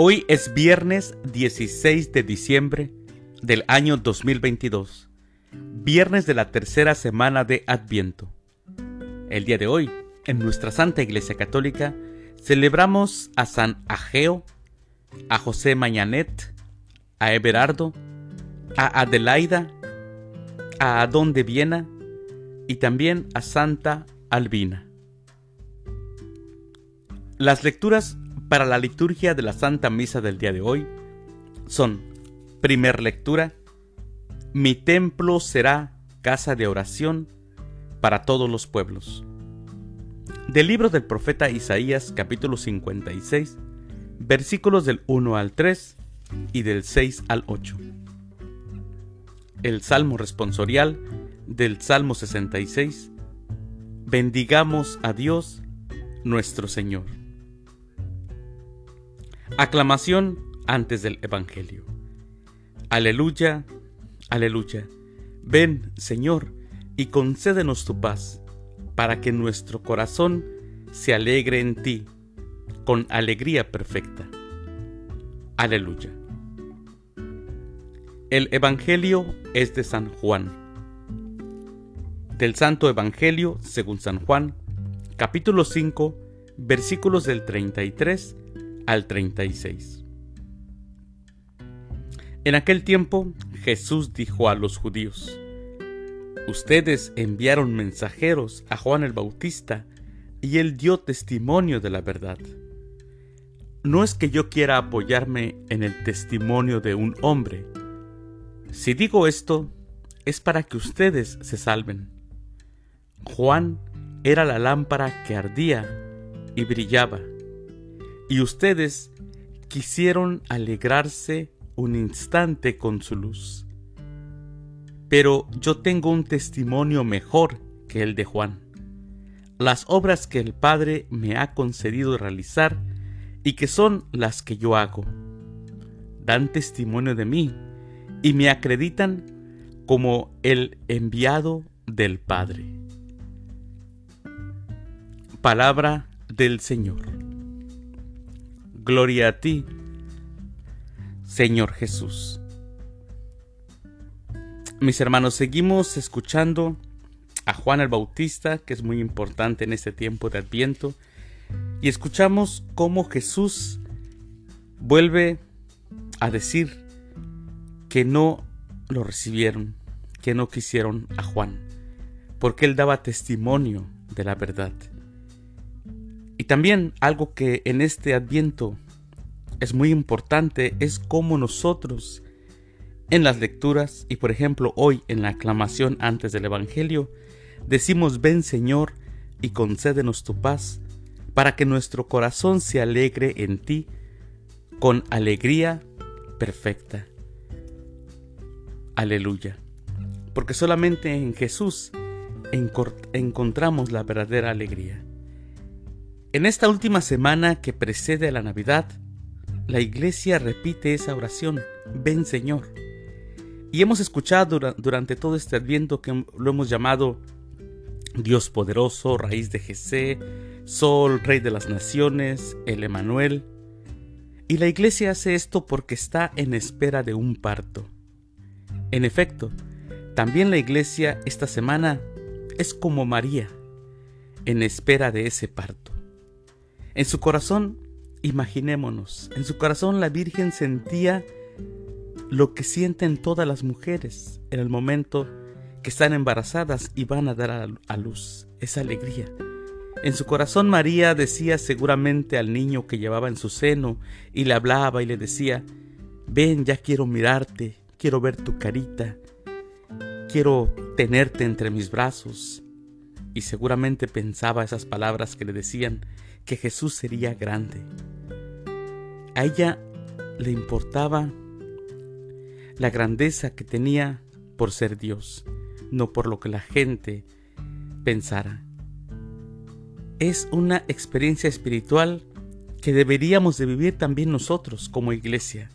Hoy es viernes 16 de diciembre del año 2022, viernes de la tercera semana de Adviento. El día de hoy, en nuestra Santa Iglesia Católica, celebramos a San Ageo, a José Mañanet, a Everardo, a Adelaida, a Adón de Viena y también a Santa Albina. Las lecturas para la liturgia de la Santa Misa del día de hoy son, primer lectura, Mi templo será casa de oración para todos los pueblos. Del libro del profeta Isaías capítulo 56, versículos del 1 al 3 y del 6 al 8. El Salmo responsorial del Salmo 66. Bendigamos a Dios nuestro Señor. Aclamación antes del Evangelio. Aleluya, aleluya. Ven, Señor, y concédenos tu paz, para que nuestro corazón se alegre en ti, con alegría perfecta. Aleluya. El Evangelio es de San Juan. Del Santo Evangelio según San Juan, capítulo 5, versículos del 33 al 36. En aquel tiempo Jesús dijo a los judíos, Ustedes enviaron mensajeros a Juan el Bautista y él dio testimonio de la verdad. No es que yo quiera apoyarme en el testimonio de un hombre. Si digo esto, es para que ustedes se salven. Juan era la lámpara que ardía y brillaba y ustedes quisieron alegrarse un instante con su luz. Pero yo tengo un testimonio mejor que el de Juan. Las obras que el Padre me ha concedido realizar y que son las que yo hago, dan testimonio de mí y me acreditan como el enviado del Padre. Palabra del Señor. Gloria a ti, Señor Jesús. Mis hermanos, seguimos escuchando a Juan el Bautista, que es muy importante en este tiempo de Adviento, y escuchamos cómo Jesús vuelve a decir que no lo recibieron, que no quisieron a Juan, porque él daba testimonio de la verdad. También algo que en este adviento es muy importante es cómo nosotros en las lecturas y por ejemplo hoy en la aclamación antes del Evangelio decimos ven Señor y concédenos tu paz para que nuestro corazón se alegre en ti con alegría perfecta. Aleluya. Porque solamente en Jesús encontramos la verdadera alegría. En esta última semana que precede a la Navidad, la iglesia repite esa oración, ven Señor. Y hemos escuchado durante todo este adviento que lo hemos llamado Dios poderoso, raíz de Jesé, Sol, Rey de las Naciones, el Emanuel. Y la iglesia hace esto porque está en espera de un parto. En efecto, también la iglesia esta semana es como María, en espera de ese parto. En su corazón, imaginémonos, en su corazón la Virgen sentía lo que sienten todas las mujeres en el momento que están embarazadas y van a dar a, luz, esa alegría. En su corazón María decía seguramente al niño que llevaba en su seno y le hablaba y le decía, ven, ya quiero mirarte, quiero ver tu carita, quiero tenerte entre mis brazos. Y seguramente pensaba esas palabras que le decían, que Jesús sería grande. A ella le importaba la grandeza que tenía por ser Dios, no por lo que la gente pensara. Es una experiencia espiritual que deberíamos de vivir también nosotros como iglesia,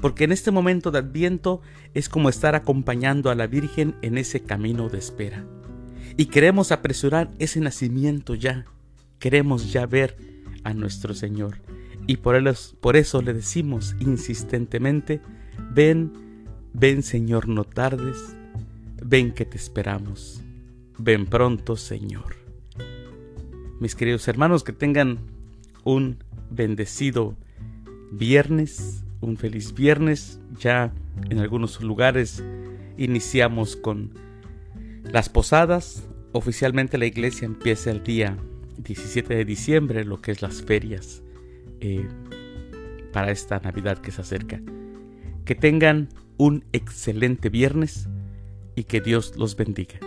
porque en este momento de adviento es como estar acompañando a la Virgen en ese camino de espera. Y queremos apresurar ese nacimiento ya, Queremos ya ver a nuestro Señor. Y por, por eso le decimos insistentemente, ven, ven Señor, no tardes, ven que te esperamos, ven pronto Señor. Mis queridos hermanos, que tengan un bendecido viernes, un feliz viernes. Ya en algunos lugares iniciamos con las posadas. Oficialmente la iglesia empieza el día 17 de diciembre, lo que es las ferias eh, para esta Navidad que se acerca. Que tengan un excelente viernes y que Dios los bendiga.